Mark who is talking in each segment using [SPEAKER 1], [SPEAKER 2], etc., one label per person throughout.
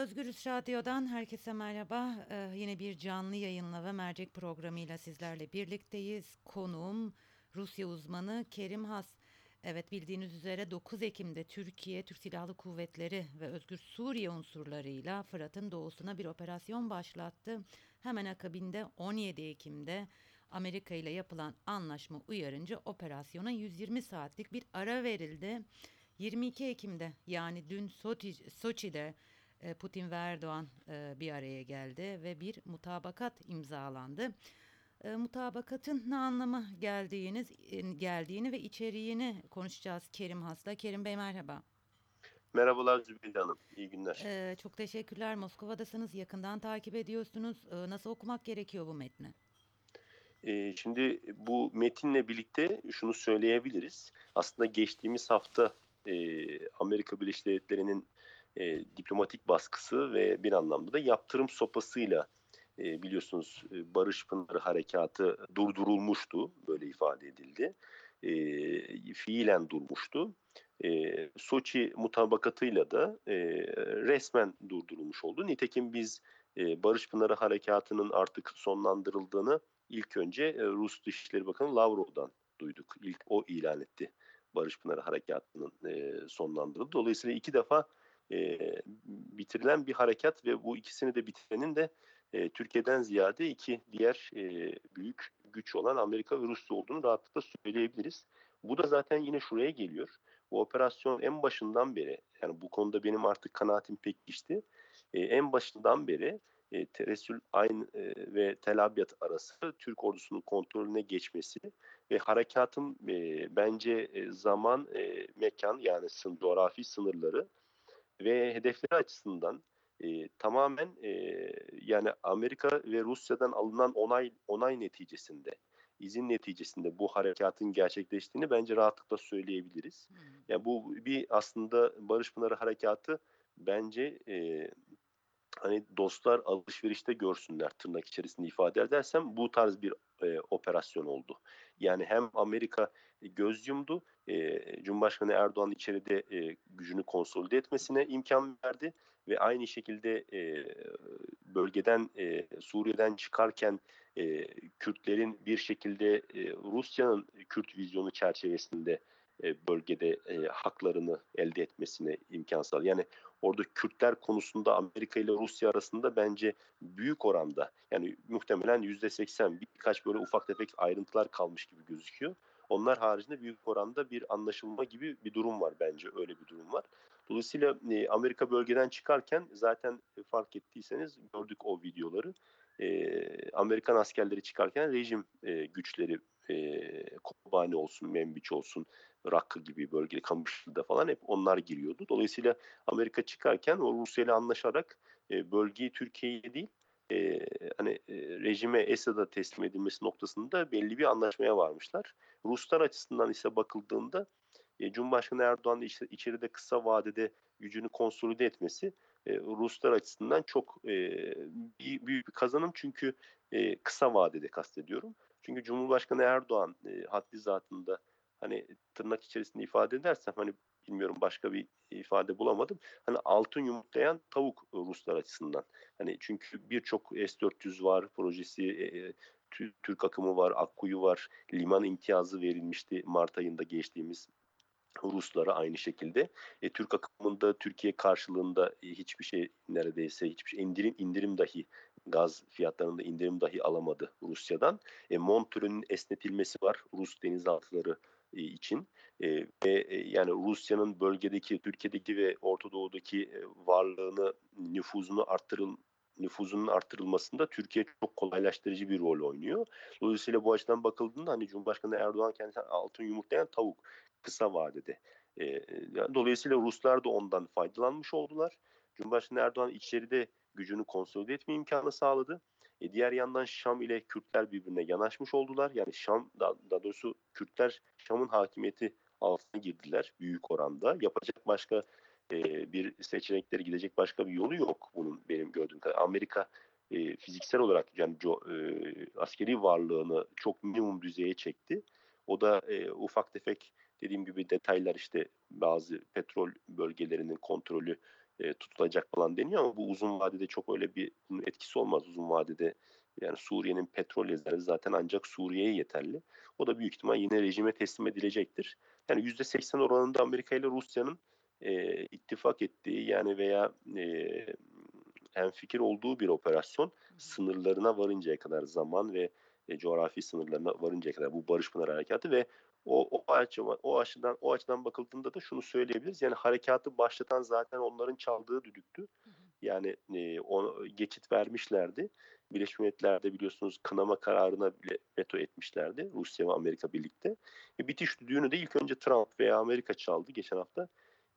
[SPEAKER 1] Özgürüz Radyo'dan herkese merhaba. Ee, yine bir canlı yayınla ve mercek programıyla sizlerle birlikteyiz. Konuğum Rusya uzmanı Kerim Has. Evet bildiğiniz üzere 9 Ekim'de Türkiye, Türk Silahlı Kuvvetleri ve Özgür Suriye unsurlarıyla Fırat'ın doğusuna bir operasyon başlattı. Hemen akabinde 17 Ekim'de Amerika ile yapılan anlaşma uyarınca operasyona 120 saatlik bir ara verildi. 22 Ekim'de yani dün Soçi, Soçi'de Putin ve Erdoğan e, bir araya geldi ve bir mutabakat imzalandı. E, mutabakatın ne anlama geldiğiniz geldiğini ve içeriğini konuşacağız Kerim Has'la. Kerim Bey merhaba.
[SPEAKER 2] Merhabalar Zübeyde Hanım. İyi günler.
[SPEAKER 1] Ee, çok teşekkürler. Moskova'dasınız. Yakından takip ediyorsunuz. Ee, nasıl okumak gerekiyor bu metni?
[SPEAKER 2] Ee, şimdi bu metinle birlikte şunu söyleyebiliriz. Aslında geçtiğimiz hafta e, Amerika Birleşik Devletleri'nin e, diplomatik baskısı ve bir anlamda da yaptırım sopasıyla e, biliyorsunuz e, Barış Pınarı Harekatı durdurulmuştu. Böyle ifade edildi. E, fiilen durmuştu. E, Soçi mutabakatıyla da e, resmen durdurulmuş oldu. Nitekim biz e, Barış Pınarı Harekatı'nın artık sonlandırıldığını ilk önce e, Rus Dışişleri Bakanı Lavrov'dan duyduk. İlk o ilan etti Barış Pınarı Harekatı'nın e, sonlandırıldı. Dolayısıyla iki defa e, bitirilen bir harekat ve bu ikisini de bitirenin de e, Türkiye'den ziyade iki diğer e, büyük güç olan Amerika ve Rusya olduğunu rahatlıkla söyleyebiliriz. Bu da zaten yine şuraya geliyor. Bu operasyon en başından beri, yani bu konuda benim artık kanaatim pek geçti. E, en başından beri e, Teresül Ayn e, ve Tel Abyad arası Türk ordusunun kontrolüne geçmesi ve harekatın e, bence e, zaman, e, mekan yani sın, coğrafi sınırları ve hedefleri açısından e, tamamen e, yani Amerika ve Rusya'dan alınan onay onay neticesinde izin neticesinde bu harekatın gerçekleştiğini bence rahatlıkla söyleyebiliriz. Hmm. Yani bu bir aslında Barış Pınarı harekatı bence e, hani dostlar alışverişte görsünler tırnak içerisinde ifade edersem bu tarz bir e, operasyon oldu. Yani hem Amerika göz yumdu, e, Cumhurbaşkanı Erdoğan içeride e, gücünü konsolide etmesine imkan verdi ve aynı şekilde e, bölgeden e, Suriye'den çıkarken e, Kürtlerin bir şekilde e, Rusya'nın Kürt vizyonu çerçevesinde e, bölgede e, haklarını elde etmesine imkan sağladı. Yani orada Kürtler konusunda Amerika ile Rusya arasında bence büyük oranda yani muhtemelen yüzde seksen birkaç böyle ufak tefek ayrıntılar kalmış gibi gözüküyor. Onlar haricinde büyük oranda bir anlaşılma gibi bir durum var bence öyle bir durum var. Dolayısıyla e, Amerika bölgeden çıkarken zaten fark ettiyseniz gördük o videoları. E, Amerikan askerleri çıkarken rejim e, güçleri e, Kobani olsun, Membiç olsun, Rakı gibi bölgeli Kamışlı'da falan hep onlar giriyordu. Dolayısıyla Amerika çıkarken o Rusya ile anlaşarak e, bölgeyi Türkiye'ye değil e, hani e, rejime Esad'a teslim edilmesi noktasında belli bir anlaşmaya varmışlar. Ruslar açısından ise bakıldığında e, Cumhurbaşkanı Erdoğan'ın işte içeride kısa vadede gücünü konsolide etmesi e, Ruslar açısından çok e, büyük bir kazanım çünkü e, kısa vadede kastediyorum. Çünkü Cumhurbaşkanı Erdoğan e, haddi zatında hani tırnak içerisinde ifade edersem hani bilmiyorum başka bir ifade bulamadım. Hani altın yumurtlayan tavuk Ruslar açısından. Hani çünkü birçok S-400 var, projesi e, Türk akımı var, Akkuyu var, liman imtiyazı verilmişti Mart ayında geçtiğimiz Ruslara aynı şekilde. E, Türk akımında Türkiye karşılığında e, hiçbir şey neredeyse hiçbir şey indirim indirim dahi gaz fiyatlarında indirim dahi alamadı Rusya'dan. E, Montreux'ün esnetilmesi var Rus denizaltıları e, için e, ve e, yani Rusya'nın bölgedeki, Türkiye'deki ve Orta Doğu'daki e, varlığını, nüfuzunu arttırıl nüfuzunun arttırılmasında Türkiye çok kolaylaştırıcı bir rol oynuyor. Dolayısıyla bu açıdan bakıldığında hani Cumhurbaşkanı Erdoğan kendisi altın yumurtlayan tavuk kısa vadede. E, yani dolayısıyla Ruslar da ondan faydalanmış oldular. Cumhurbaşkanı Erdoğan içeride gücünü konsolide etme imkanı sağladı. E, diğer yandan Şam ile Kürtler birbirine yanaşmış oldular. Yani Şam, daha, daha doğrusu Kürtler Şam'ın hakimiyeti altına girdiler büyük oranda. Yapacak başka e, bir seçenekleri gidecek başka bir yolu yok bunun benim gördüğüm kadar. Amerika e, fiziksel olarak yani co, e, askeri varlığını çok minimum düzeye çekti. O da e, ufak tefek dediğim gibi detaylar işte bazı petrol bölgelerinin kontrolü e, tutulacak falan deniyor ama bu uzun vadede çok öyle bir etkisi olmaz. Uzun vadede yani Suriye'nin petrol rezervi zaten ancak Suriye'ye yeterli. O da büyük ihtimal yine rejime teslim edilecektir. Yani %80 oranında Amerika ile Rusya'nın e, ittifak ettiği yani veya e, fikir olduğu bir operasyon sınırlarına varıncaya kadar zaman ve e, coğrafi sınırlarına varıncaya kadar bu Barış Pınar Harekatı ve o, o, açıdan, o açıdan o açıdan bakıldığında da şunu söyleyebiliriz. Yani harekatı başlatan zaten onların çaldığı düdüktü. Yani e, o geçit vermişlerdi. Birleşmiş Milletler'de biliyorsunuz kınama kararına bile veto etmişlerdi. Rusya ve Amerika birlikte. E, bitiş düğünü de ilk önce Trump veya Amerika çaldı geçen hafta.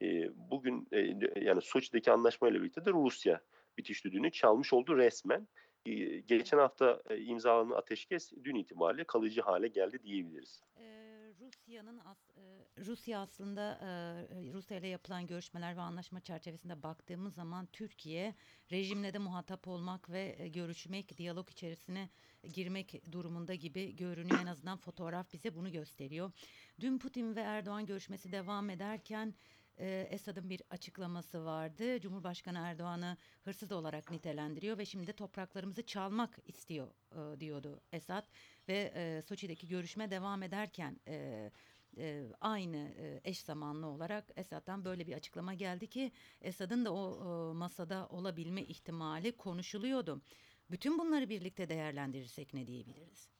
[SPEAKER 2] E, bugün e, yani Soçi'deki anlaşmayla birlikte de Rusya bitiş düdüğünü çalmış oldu resmen. E, geçen hafta e, imzalanan ateşkes dün itibariyle kalıcı hale geldi diyebiliriz.
[SPEAKER 1] Rusya'nın Rusya aslında Rusya ile yapılan görüşmeler ve anlaşma çerçevesinde baktığımız zaman Türkiye rejimle de muhatap olmak ve görüşmek, diyalog içerisine girmek durumunda gibi görünüyor. En azından fotoğraf bize bunu gösteriyor. Dün Putin ve Erdoğan görüşmesi devam ederken Esad'ın bir açıklaması vardı. Cumhurbaşkanı Erdoğan'ı hırsız olarak nitelendiriyor ve şimdi topraklarımızı çalmak istiyor diyordu Esad ve Soçi'deki görüşme devam ederken e, aynı e, eş zamanlı olarak Esad'dan böyle bir açıklama geldi ki Esad'ın da o e, masada olabilme ihtimali konuşuluyordu. Bütün bunları birlikte değerlendirirsek ne diyebiliriz?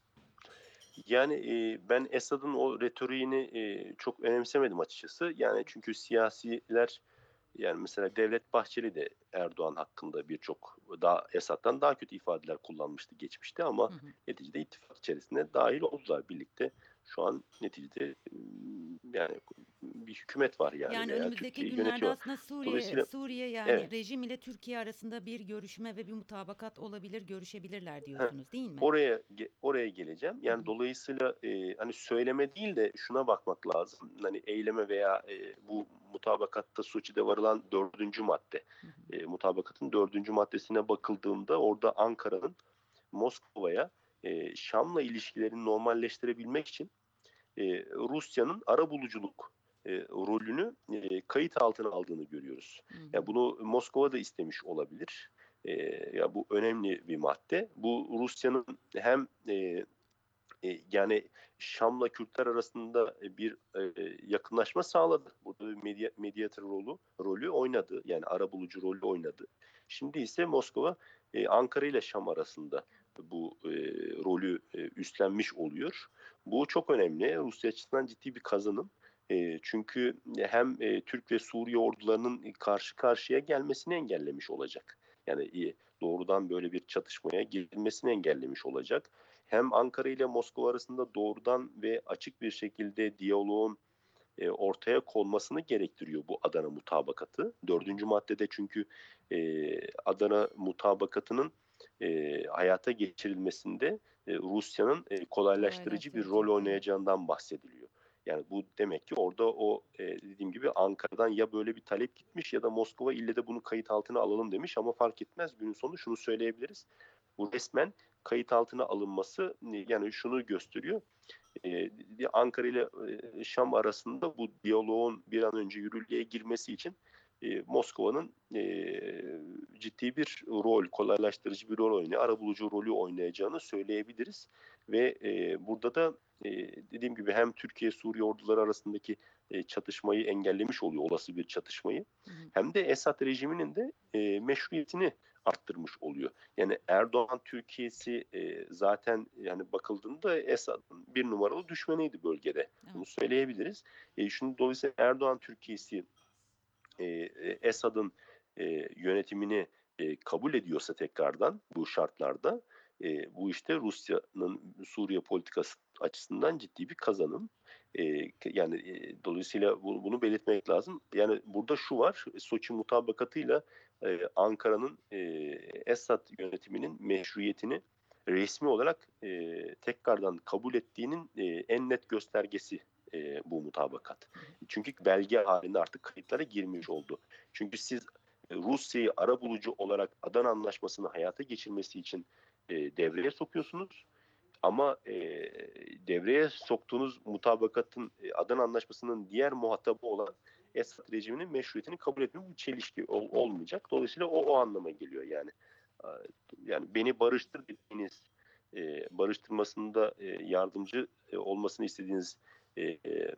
[SPEAKER 2] Yani e, ben Esad'ın o retoriğini e, çok önemsemedim açıkçası. Yani çünkü siyasiler yani mesela Devlet Bahçeli de Erdoğan hakkında birçok daha Esad'dan daha kötü ifadeler kullanmıştı geçmişte ama hı hı. neticede ittifak içerisinde dahil oldular birlikte şu an neticede yani bir hükümet var yani.
[SPEAKER 1] Yani önümüzdeki günlerde aslında Suriye, Suriye yani evet. rejim ile Türkiye arasında bir görüşme ve bir mutabakat olabilir, görüşebilirler diyorsunuz değil mi?
[SPEAKER 2] Oraya oraya geleceğim. Yani Hı. dolayısıyla e, hani söyleme değil de şuna bakmak lazım. Hani eyleme veya e, bu mutabakatta Soçi'de varılan dördüncü madde. E, mutabakatın dördüncü maddesine bakıldığında orada Ankara'nın Moskova'ya e, Şam'la ilişkilerini normalleştirebilmek için e, Rusya'nın ara buluculuk e, rolünü e, kayıt altına aldığını görüyoruz. Hı hı. Yani bunu Moskova da istemiş olabilir. E, ya bu önemli bir madde. Bu Rusya'nın hem e, e, yani Şam'la Kürtler arasında bir e, yakınlaşma sağladı. Burada bir medya, medyatör rolü, rolü oynadı. Yani ara bulucu rolü oynadı. Şimdi ise Moskova e, Ankara ile Şam arasında bu e, rolü e, üstlenmiş oluyor. Bu çok önemli. Rusya açısından ciddi bir kazanım. E, çünkü hem e, Türk ve Suriye ordularının karşı karşıya gelmesini engellemiş olacak. Yani e, doğrudan böyle bir çatışmaya girilmesini engellemiş olacak. Hem Ankara ile Moskova arasında doğrudan ve açık bir şekilde diyaloğun e, ortaya konmasını gerektiriyor bu Adana mutabakatı. Dördüncü maddede çünkü e, Adana mutabakatının e, hayata geçirilmesinde e, Rusya'nın e, kolaylaştırıcı bir rol oynayacağından bahsediliyor. Yani bu demek ki orada o e, dediğim gibi Ankara'dan ya böyle bir talep gitmiş ya da Moskova ille de bunu kayıt altına alalım demiş ama fark etmez. Günün sonu şunu söyleyebiliriz. Bu resmen kayıt altına alınması yani şunu gösteriyor. Ee, Ankara ile e, Şam arasında bu diyaloğun bir an önce yürürlüğe girmesi için e, Moskova'nın e, ciddi bir rol, kolaylaştırıcı bir rol oynuyor, arabulucu rolü oynayacağını söyleyebiliriz. Ve e, burada da e, dediğim gibi hem Türkiye-Suriye orduları arasındaki e, çatışmayı engellemiş oluyor, olası bir çatışmayı. Hı hı. Hem de Esad rejiminin de e, meşruiyetini arttırmış oluyor. Yani Erdoğan Türkiye'si e, zaten yani bakıldığında Esad'ın bir numaralı düşmanıydı bölgede. Evet. Bunu söyleyebiliriz. E, şunu dolayısıyla Erdoğan Türkiye'si e, Esad'ın e, yönetimini e, kabul ediyorsa tekrardan bu şartlarda e, bu işte Rusya'nın Suriye politikası açısından ciddi bir kazanım. E, yani e, dolayısıyla bunu, bunu belirtmek lazım. Yani burada şu var, Soçi mutabakatıyla e, Ankara'nın e, Esad yönetiminin meşruiyetini resmi olarak e, tekrardan kabul ettiğinin e, en net göstergesi e, bu mutabakat. Çünkü belge halinde artık kayıtlara girmiş oldu. Çünkü siz Rusya'yı ara bulucu olarak Adana Anlaşması'nı hayata geçirmesi için e, devreye sokuyorsunuz. Ama e, devreye soktuğunuz mutabakatın Adana Anlaşması'nın diğer muhatabı olan Esad rejiminin meşruiyetini kabul etme bu çelişki ol, olmayacak. Dolayısıyla o o anlama geliyor yani. Yani beni barıştır dediğiniz e, barıştırmasında e, yardımcı e, olmasını istediğiniz e, e,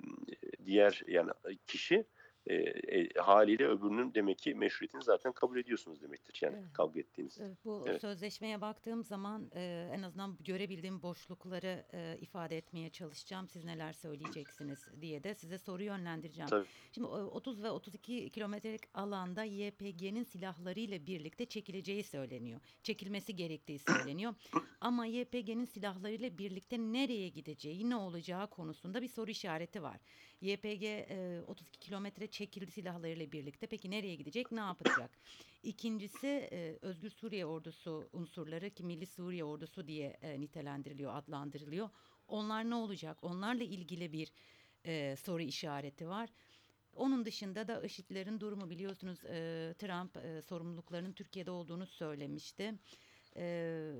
[SPEAKER 2] diğer yani kişi e, e, haliyle öbürünün demek ki meşruiyetini zaten kabul ediyorsunuz demektir. Yani
[SPEAKER 1] Evet.
[SPEAKER 2] kavga ettiğiniz.
[SPEAKER 1] Evet, Bu
[SPEAKER 2] Evet.
[SPEAKER 1] sözleşmeye baktığım zaman e, en azından görebildiğim boşlukları e, ifade etmeye çalışacağım. Siz neler söyleyeceksiniz diye de size soru yönlendireceğim.
[SPEAKER 2] Tabii.
[SPEAKER 1] Şimdi o 30 ve 32 kilometrelik alanda YPG'nin silahlarıyla birlikte çekileceği söyleniyor. Çekilmesi gerektiği söyleniyor. Ama YPG'nin silahlarıyla birlikte nereye gideceği, ne olacağı konusunda bir soru işareti var. YPG e, 32 kilometre çekildi silahlarıyla birlikte. Peki nereye gidecek, ne yapacak? İkincisi e, Özgür Suriye Ordusu unsurları ki Milli Suriye Ordusu diye e, nitelendiriliyor, adlandırılıyor. Onlar ne olacak? Onlarla ilgili bir e, soru işareti var. Onun dışında da IŞİD'lerin durumu biliyorsunuz e, Trump e, sorumluluklarının Türkiye'de olduğunu söylemişti. E,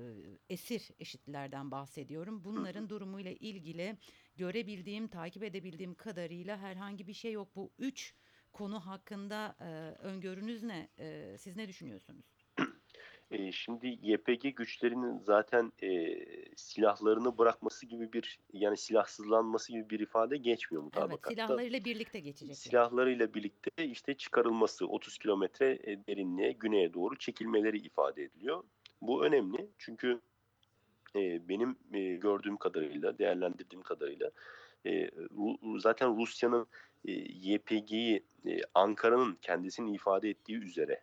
[SPEAKER 1] esir IŞİD'lerden bahsediyorum. Bunların durumuyla ilgili görebildiğim, takip edebildiğim kadarıyla herhangi bir şey yok. Bu üç konu hakkında e, öngörünüz ne? E, siz ne düşünüyorsunuz?
[SPEAKER 2] E, şimdi YPG güçlerinin zaten e, silahlarını bırakması gibi bir yani silahsızlanması gibi bir ifade geçmiyor
[SPEAKER 1] Evet,
[SPEAKER 2] mutabakatta.
[SPEAKER 1] silahlarıyla birlikte geçecekler.
[SPEAKER 2] Silahlarıyla birlikte işte çıkarılması 30 kilometre e, derinliğe güneye doğru çekilmeleri ifade ediliyor. Bu önemli çünkü e, benim e, gördüğüm kadarıyla, değerlendirdiğim kadarıyla e, zaten Rusya'nın e, YPG'yi e, Ankara'nın kendisinin ifade ettiği üzere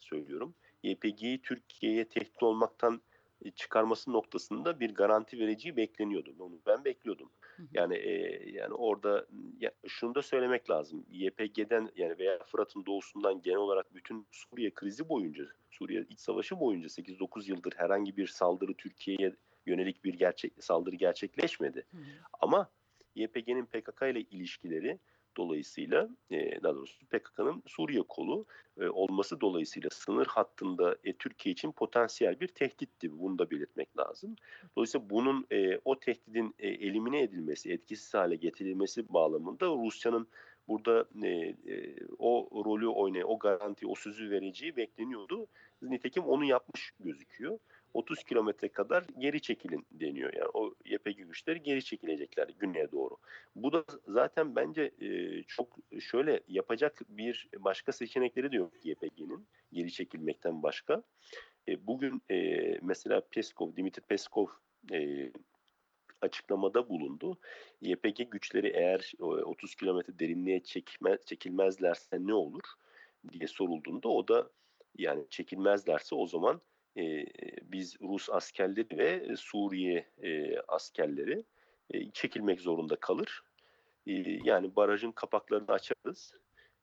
[SPEAKER 2] söylüyorum. YPG'yi Türkiye'ye tehdit olmaktan e, çıkarması noktasında bir garanti vereceği bekleniyordu. Onu ben bekliyordum.
[SPEAKER 1] Hı hı.
[SPEAKER 2] Yani e, yani orada ya, şunu da söylemek lazım. YPG'den yani veya Fırat'ın doğusundan genel olarak bütün Suriye krizi boyunca, Suriye iç savaşı boyunca 8-9 yıldır herhangi bir saldırı Türkiye'ye yönelik bir gerçek saldırı gerçekleşmedi.
[SPEAKER 1] Hı hı.
[SPEAKER 2] Ama YPG'nin PKK ile ilişkileri dolayısıyla e, daha doğrusu PKK'nın Suriye kolu e, olması dolayısıyla sınır hattında e, Türkiye için potansiyel bir tehditti. Bunu da belirtmek lazım. Dolayısıyla bunun e, o tehdidin e, elimine edilmesi, etkisiz hale getirilmesi bağlamında Rusya'nın burada e, e, o rolü oynaya, o garanti, o sözü vereceği bekleniyordu. Nitekim onu yapmış gözüküyor. 30 kilometre kadar geri çekilin deniyor. Yani o YPG güçleri geri çekilecekler güneye doğru. Bu da zaten bence e, çok şöyle yapacak bir başka seçenekleri de yok YPG'nin geri çekilmekten başka. E, bugün e, mesela Peskov, Dimitri Peskov açıklamada bulundu. YPG güçleri eğer e, 30 kilometre derinliğe çekme, çekilmezlerse ne olur diye sorulduğunda o da yani çekilmezlerse o zaman e, biz Rus askerleri ve Suriye e, askerleri e, çekilmek zorunda kalır. E, yani barajın kapaklarını açarız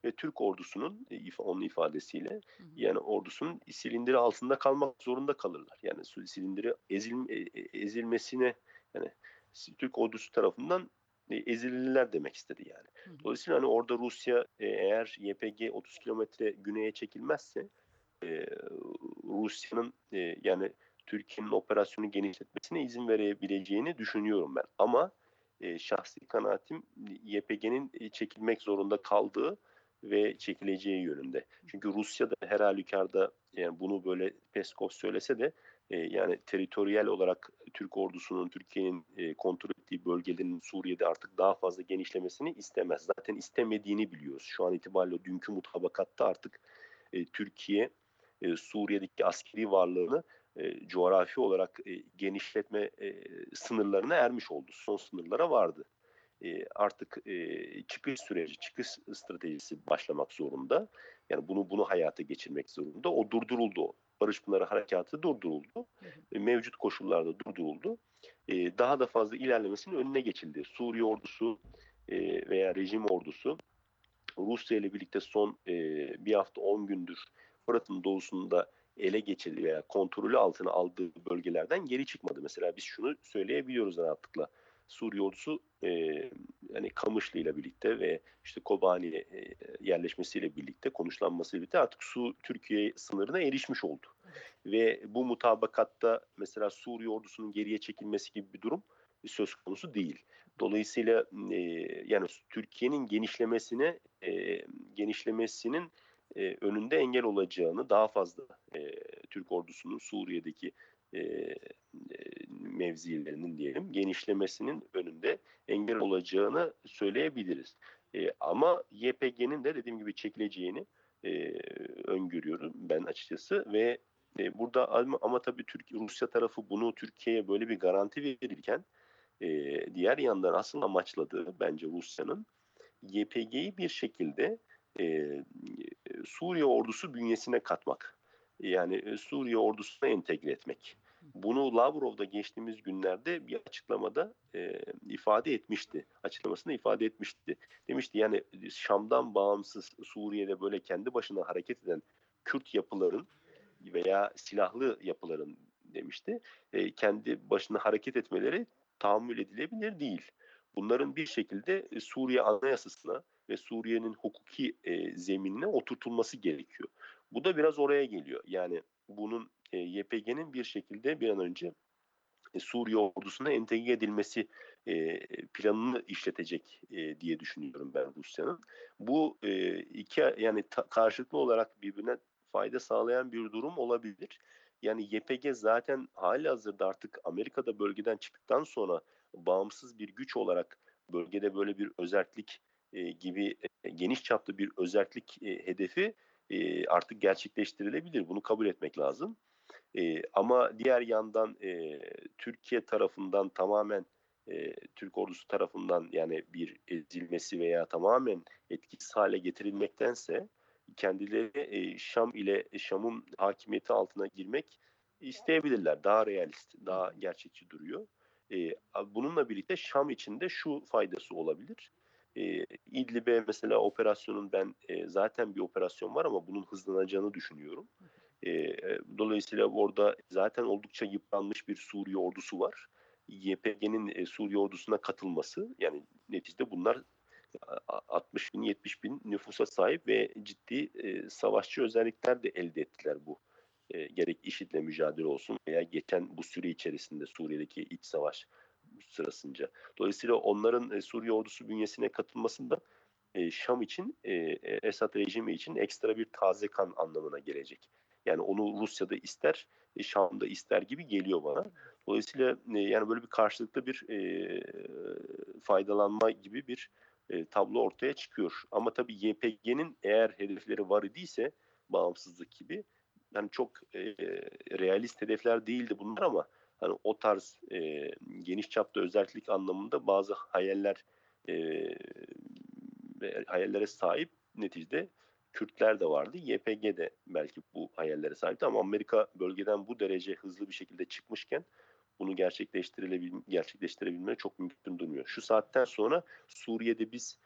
[SPEAKER 2] ve Türk ordusunun onun ifadesiyle
[SPEAKER 1] Hı hı.
[SPEAKER 2] yani ordusunun silindiri altında kalmak zorunda kalırlar. Yani su- silindiri ezil, e, e, ezilmesine yani Türk ordusu tarafından e, ezilirler demek istedi yani.
[SPEAKER 1] Hı hı.
[SPEAKER 2] Dolayısıyla hani orada Rusya eğer YPG 30 kilometre güneye çekilmezse e, Rusya'nın e, yani Türkiye'nin operasyonu genişletmesine izin verebileceğini düşünüyorum ben. Ama e, şahsi kanaatim YPG'nin e, çekilmek zorunda kaldığı ve çekileceği yönünde. Çünkü Rusya da her halükarda yani bunu böyle Peskov söylese de e, yani teritoriyel olarak Türk ordusunun Türkiye'nin e, kontrol ettiği bölgelerin Suriye'de artık daha fazla genişlemesini istemez. Zaten istemediğini biliyoruz. Şu an itibariyle dünkü mutabakatta artık e, Türkiye e, Suriye'deki askeri varlığını e, coğrafi olarak e, genişletme e, sınırlarına ermiş oldu. Son sınırlara vardı. E, artık e, çıkış süreci, çıkış stratejisi başlamak zorunda. Yani bunu bunu hayata geçirmek zorunda. O durduruldu. Barış Pınarı Harekatı durduruldu.
[SPEAKER 1] Hı hı.
[SPEAKER 2] E, mevcut koşullarda durduruldu. E, daha da fazla ilerlemesinin önüne geçildi. Suriye ordusu e, veya rejim ordusu Rusya ile birlikte son e, bir hafta 10 gündür Fırat'ın doğusunda ele geçirdiği veya kontrolü altına aldığı bölgelerden geri çıkmadı. Mesela biz şunu söyleyebiliyoruz rahatlıkla. Suriye ordusu e, yani Kamışlı ile birlikte ve işte Kobani e, yerleşmesiyle birlikte konuşlanmasıyla birlikte artık Su Türkiye sınırına erişmiş oldu. Ve bu mutabakatta mesela Suriye ordusunun geriye çekilmesi gibi bir durum söz konusu değil. Dolayısıyla e, yani Türkiye'nin genişlemesine e, genişlemesinin e, önünde engel olacağını daha fazla e, Türk ordusunun Suriye'deki e, mevzilerinin diyelim genişlemesinin önünde engel olacağını söyleyebiliriz. E, ama YPG'nin de dediğim gibi çekileceğini e, öngörüyorum ben açıkçası ve e, burada ama, ama tabii Türk Rusya tarafı bunu Türkiye'ye böyle bir garanti verirken e, diğer yandan asıl amaçladığı bence Rusya'nın YPG'yi bir şekilde e, Suriye ordusu bünyesine katmak. Yani Suriye ordusuna entegre etmek. Bunu Lavrov'da geçtiğimiz günlerde bir açıklamada e, ifade etmişti. Açıklamasında ifade etmişti. Demişti yani Şam'dan bağımsız Suriye'de böyle kendi başına hareket eden Kürt yapıların veya silahlı yapıların demişti. E, kendi başına hareket etmeleri tahammül edilebilir değil. Bunların bir şekilde Suriye Anayasasına ve Suriye'nin hukuki e, zeminine oturtulması gerekiyor. Bu da biraz oraya geliyor. Yani bunun e, YPG'nin bir şekilde bir an önce e, Suriye ordusuna entegre edilmesi e, planını işletecek e, diye düşünüyorum ben Rusya'nın. Bu e, iki yani ta, karşılıklı olarak birbirine fayda sağlayan bir durum olabilir. Yani YPG zaten hali hazırda artık Amerika'da bölgeden çıktıktan sonra bağımsız bir güç olarak bölgede böyle bir özellik gibi geniş çaplı bir özellik hedefi artık gerçekleştirilebilir. Bunu kabul etmek lazım. Ama diğer yandan Türkiye tarafından tamamen Türk ordusu tarafından yani bir ezilmesi veya tamamen etkisiz hale getirilmektense kendileri Şam ile Şam'ın hakimiyeti altına girmek isteyebilirler. Daha realist, daha gerçekçi duruyor. Bununla birlikte Şam içinde şu faydası olabilir. E, İdlib'e mesela operasyonun ben e, zaten bir operasyon var ama bunun hızlanacağını düşünüyorum. E, dolayısıyla orada zaten oldukça yıpranmış bir Suriye ordusu var. YPG'nin e, Suriye ordusuna katılması yani neticede bunlar 60 bin 70 bin nüfusa sahip ve ciddi e, savaşçı özellikler de elde ettiler bu. E, gerek IŞİD'le mücadele olsun veya geçen bu süre içerisinde Suriye'deki iç savaş sırasınca. Dolayısıyla onların e, Suriye ordusu bünyesine katılmasında e, Şam için, e, Esad rejimi için ekstra bir taze kan anlamına gelecek. Yani onu Rusya'da ister, e, Şam'da ister gibi geliyor bana. Dolayısıyla e, yani böyle bir karşılıklı bir e, faydalanma gibi bir e, tablo ortaya çıkıyor. Ama tabii YPG'nin eğer hedefleri var idiyse bağımsızlık gibi yani çok e, realist hedefler değildi bunlar ama hani o tarz e, geniş çapta özellik anlamında bazı hayaller e, hayallere sahip neticede Kürtler de vardı. YPG de belki bu hayallere sahipti ama Amerika bölgeden bu derece hızlı bir şekilde çıkmışken bunu gerçekleştirilebil gerçekleştirebilme çok mümkün durmuyor. Şu saatten sonra Suriye'de biz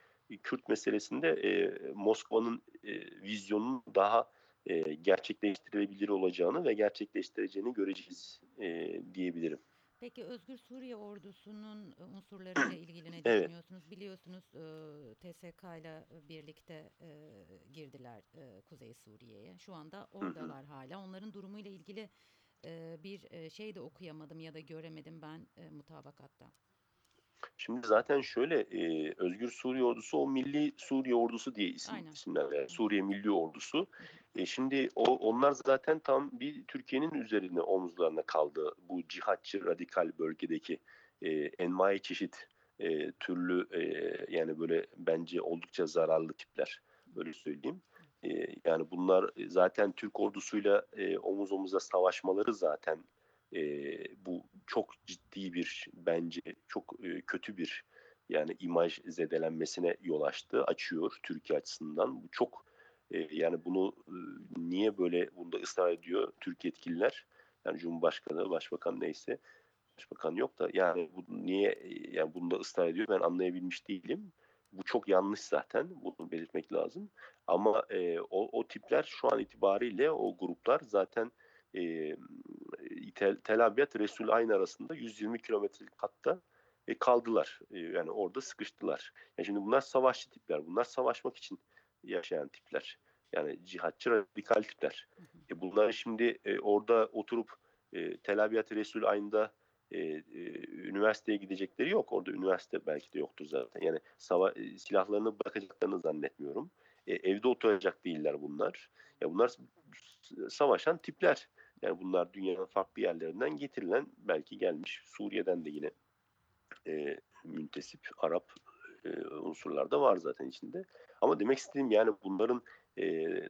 [SPEAKER 2] Kürt meselesinde e, Moskova'nın e, vizyonunun daha e, gerçekleştirilebilir olacağını ve gerçekleştireceğini göreceğiz e, diyebilirim.
[SPEAKER 1] Peki Özgür Suriye ordusunun e, unsurlarıyla ilgili ne
[SPEAKER 2] Evet.
[SPEAKER 1] düşünüyorsunuz? Biliyorsunuz e, TSK ile birlikte e, girdiler e, Kuzey Suriye'ye. Şu anda oradalar hala. Onların durumuyla ilgili e, bir e, şey de okuyamadım ya da göremedim ben e, mutabakatta.
[SPEAKER 2] Şimdi zaten şöyle e, Özgür Suriye Ordusu o Milli Suriye Ordusu diye isim
[SPEAKER 1] Aynen.
[SPEAKER 2] isimler Suriye Milli Ordusu. E, şimdi o onlar zaten tam bir Türkiye'nin üzerine omuzlarına kaldı bu cihatçı radikal bölgedeki e, envai çeşit e, türlü e, yani böyle bence oldukça zararlı tipler böyle söyleyeyim. E, yani bunlar zaten Türk ordusuyla e, omuz omuza savaşmaları zaten e, bu çok ciddi bir bence çok e, kötü bir yani imaj zedelenmesine yol açtı, açıyor Türkiye açısından. Bu çok e, yani bunu e, niye böyle bunda ısrar ediyor Türk yetkililer? Yani Cumhurbaşkanı, Başbakan neyse, Başbakan yok da yani bu niye yani bunda ısrar ediyor ben anlayabilmiş değilim. Bu çok yanlış zaten. Bunu belirtmek lazım. Ama e, o, o tipler şu an itibariyle o gruplar zaten e, Tel, Tel Abyad Resul Ayn arasında 120 kilometrelik hatta e, kaldılar. E, yani orada sıkıştılar. Yani şimdi bunlar savaşçı tipler. Bunlar savaşmak için yaşayan tipler. Yani cihatçı radikal tipler. E, bunlar şimdi e, orada oturup e, Tel Abyad Resul Ayn'da e, e, üniversiteye gidecekleri yok. Orada üniversite belki de yoktur zaten. Yani sava e, silahlarını bırakacaklarını zannetmiyorum. E, evde oturacak değiller bunlar. Ya bunlar savaşan tipler. Yani bunlar dünyanın farklı yerlerinden getirilen belki gelmiş Suriye'den de yine e, müntesip Arap e, unsurlar da var zaten içinde. Ama demek istediğim yani bunların e,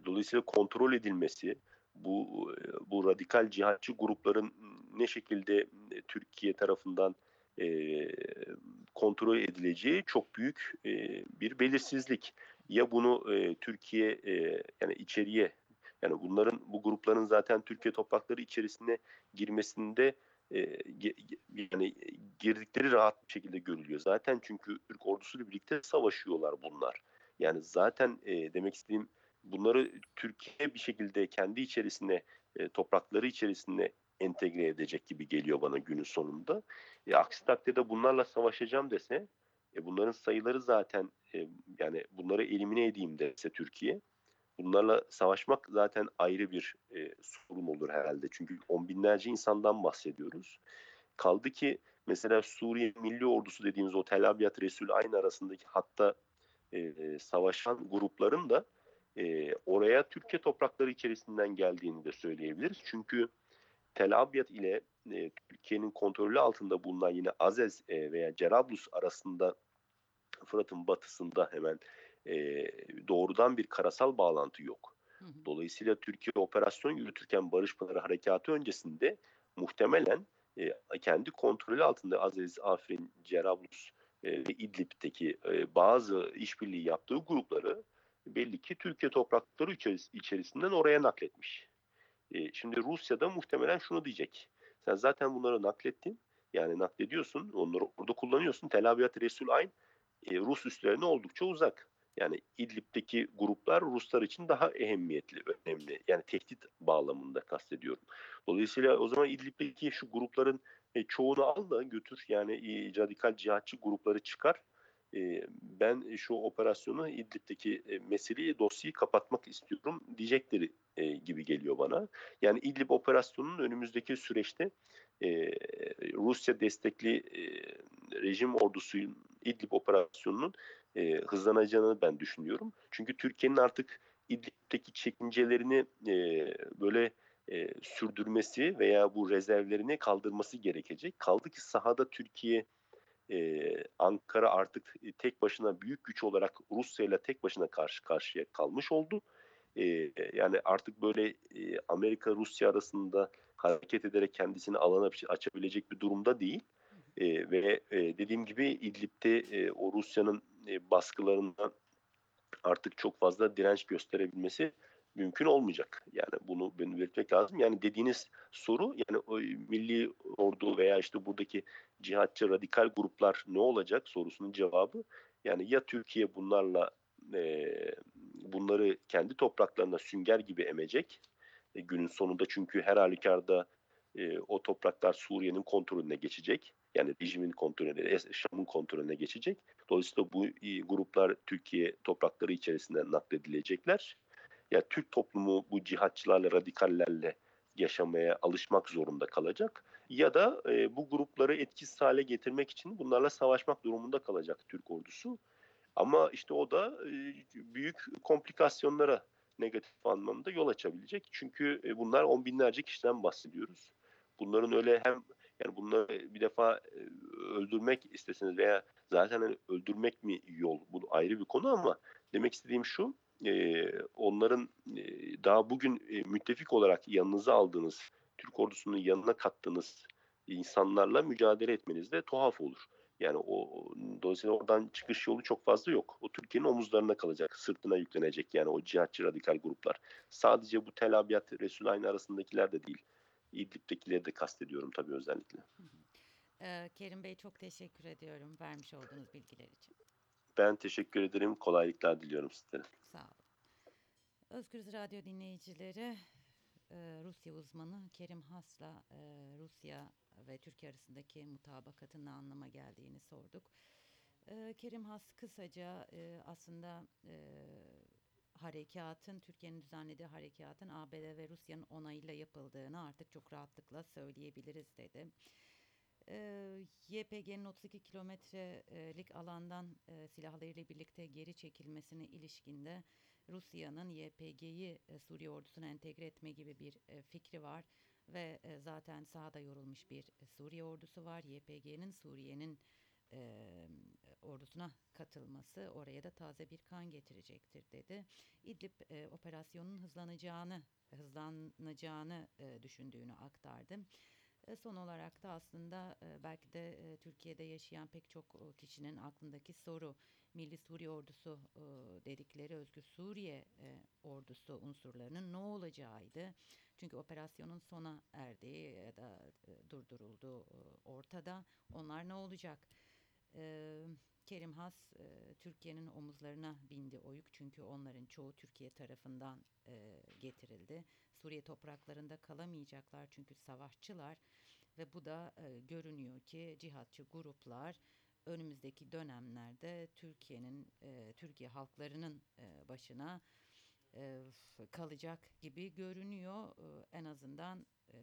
[SPEAKER 2] dolayısıyla kontrol edilmesi, bu bu radikal cihatçı grupların ne şekilde Türkiye tarafından e, kontrol edileceği çok büyük e, bir belirsizlik. Ya bunu e, Türkiye e, yani içeriye yani bunların bu grupların zaten Türkiye toprakları içerisine girmesinde e, yani girdikleri rahat bir şekilde görülüyor. Zaten çünkü Türk ordusuyla birlikte savaşıyorlar bunlar. Yani zaten e, demek istediğim bunları Türkiye bir şekilde kendi içerisine e, toprakları içerisine entegre edecek gibi geliyor bana günün sonunda. E, aksi takdirde bunlarla savaşacağım dese e, bunların sayıları zaten e, yani bunları elimine edeyim dese Türkiye bunlarla savaşmak zaten ayrı bir e, sorun olur herhalde. Çünkü on binlerce insandan bahsediyoruz. Kaldı ki mesela Suriye Milli Ordusu dediğimiz o Tel Abyad Resul aynı arasındaki hatta e, savaşan grupların da e, oraya Türkiye toprakları içerisinden geldiğini de söyleyebiliriz. Çünkü Tel Abyad ile e, Türkiye'nin kontrolü altında bulunan yine Azez e, veya Cerablus arasında Fırat'ın batısında hemen e, doğrudan bir karasal bağlantı yok. Dolayısıyla Türkiye operasyon yürütürken Barış Pınarı Harekatı öncesinde muhtemelen e, kendi kontrolü altında Aziz, Afrin, Cerablus e, ve İdlib'deki e, bazı işbirliği yaptığı grupları belli ki Türkiye toprakları içeris içerisinden oraya nakletmiş. E, şimdi Rusya'da muhtemelen şunu diyecek. Sen zaten bunları naklettin. Yani naklediyorsun. Onları orada kullanıyorsun. Tel Abyad Resul Ayn e, Rus üslerine oldukça uzak. Yani İdlib'deki gruplar Ruslar için daha ehemmiyetli, önemli. Yani tehdit bağlamında kastediyorum. Dolayısıyla o zaman İdlib'deki şu grupların e, çoğunu al da götür. Yani e, radikal cihatçı grupları çıkar ben şu operasyonu İdlib'deki meseleyi dosyayı kapatmak istiyorum diyecekleri gibi geliyor bana. Yani İdlib operasyonunun önümüzdeki süreçte Rusya destekli rejim ordusunun İdlib operasyonunun hızlanacağını ben düşünüyorum. Çünkü Türkiye'nin artık İdlib'deki çekincelerini böyle sürdürmesi veya bu rezervlerini kaldırması gerekecek. Kaldı ki sahada Türkiye e, Ankara artık tek başına büyük güç olarak Rusya ile tek başına karşı karşıya kalmış oldu. E, yani artık böyle e, Amerika-Rusya arasında hareket ederek kendisini alana açabilecek bir durumda değil. E, ve e, dediğim gibi İdlib'de e, o Rusya'nın e, baskılarından artık çok fazla direnç gösterebilmesi mümkün olmayacak. Yani bunu benim belirtmek lazım. Yani dediğiniz soru yani o milli ordu veya işte buradaki cihatçı radikal gruplar ne olacak sorusunun cevabı yani ya Türkiye bunlarla e, bunları kendi topraklarına sünger gibi emecek e, günün sonunda çünkü her halükarda e, o topraklar Suriye'nin kontrolüne geçecek. Yani rejimin kontrolüne, Şam'ın kontrolüne geçecek. Dolayısıyla bu gruplar Türkiye toprakları içerisinde nakledilecekler ya Türk toplumu bu cihatçılarla, radikallerle yaşamaya alışmak zorunda kalacak ya da e, bu grupları etkisiz hale getirmek için bunlarla savaşmak durumunda kalacak Türk ordusu. Ama işte o da e, büyük komplikasyonlara negatif anlamda yol açabilecek. Çünkü e, bunlar on binlerce kişiden bahsediyoruz. Bunların öyle hem yani bunları bir defa öldürmek isteseniz veya zaten hani öldürmek mi yol bu ayrı bir konu ama demek istediğim şu onların daha bugün müttefik olarak yanınıza aldığınız, Türk ordusunun yanına kattığınız insanlarla mücadele etmeniz de tuhaf olur. Yani o dolayısıyla oradan çıkış yolu çok fazla yok. O Türkiye'nin omuzlarına kalacak, sırtına yüklenecek yani o cihatçı radikal gruplar. Sadece bu Tel Abyad, Resulayn arasındakiler de değil. İdlib'dekileri de kastediyorum tabii özellikle.
[SPEAKER 1] Ee, Kerim Bey çok teşekkür ediyorum vermiş olduğunuz bilgiler için.
[SPEAKER 2] Ben teşekkür ederim. Kolaylıklar diliyorum sizlere.
[SPEAKER 1] Sağ olun. Özgürüz Radyo dinleyicileri, e, Rusya uzmanı Kerim Has'la e, Rusya ve Türkiye arasındaki mutabakatın ne anlama geldiğini sorduk. E, Kerim Has kısaca aslında harekatın, Türkiye'nin düzenlediği harekatın ABD ve Rusya'nın onayıyla yapıldığını artık çok rahatlıkla söyleyebiliriz dedi. Ee, YPG'nin 32 kilometrelik alandan e, silahlarıyla birlikte geri çekilmesine ilişkinde Rusya'nın YPG'yi e, Suriye ordusuna entegre etme gibi bir e, fikri var ve e, zaten sahada yorulmuş bir e, Suriye ordusu var. YPG'nin Suriye'nin e, ordusuna katılması oraya da taze bir kan getirecektir dedi. İdlib e, operasyonun hızlanacağını hızlanacağını e, düşündüğünü aktardı. E, Son olarak da aslında e, belki de e, Türkiye'de yaşayan pek çok kişinin aklındaki soru Milli Suriye Ordusu dedikleri Özgür Suriye Ordusu unsurlarının ne olacağıydı. Çünkü operasyonun sona erdiği ya da durdurulduğu ortada. Onlar ne olacak? E, Kerim Has e, Türkiye'nin omuzlarına bindi o yük çünkü onların çoğu Türkiye tarafından e, getirildi. Suriye topraklarında kalamayacaklar çünkü savaşçılar ve bu da e, görünüyor ki cihatçı gruplar önümüzdeki dönemlerde Türkiye'nin e, Türkiye halklarının e, başına e, kalacak gibi görünüyor. E, en azından e,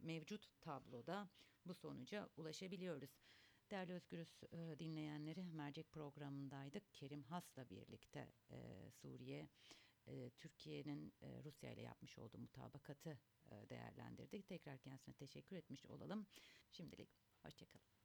[SPEAKER 1] mevcut tabloda bu sonuca ulaşabiliyoruz. Değerli Özgürüz e, dinleyenleri mercek programındaydık. Kerim Has'la birlikte e, Suriye, e, Türkiye'nin Rusya ile yapmış olduğu mutabakatı değerlendirdik. Tekrar kendisine teşekkür etmiş olalım. Şimdilik hoşçakalın.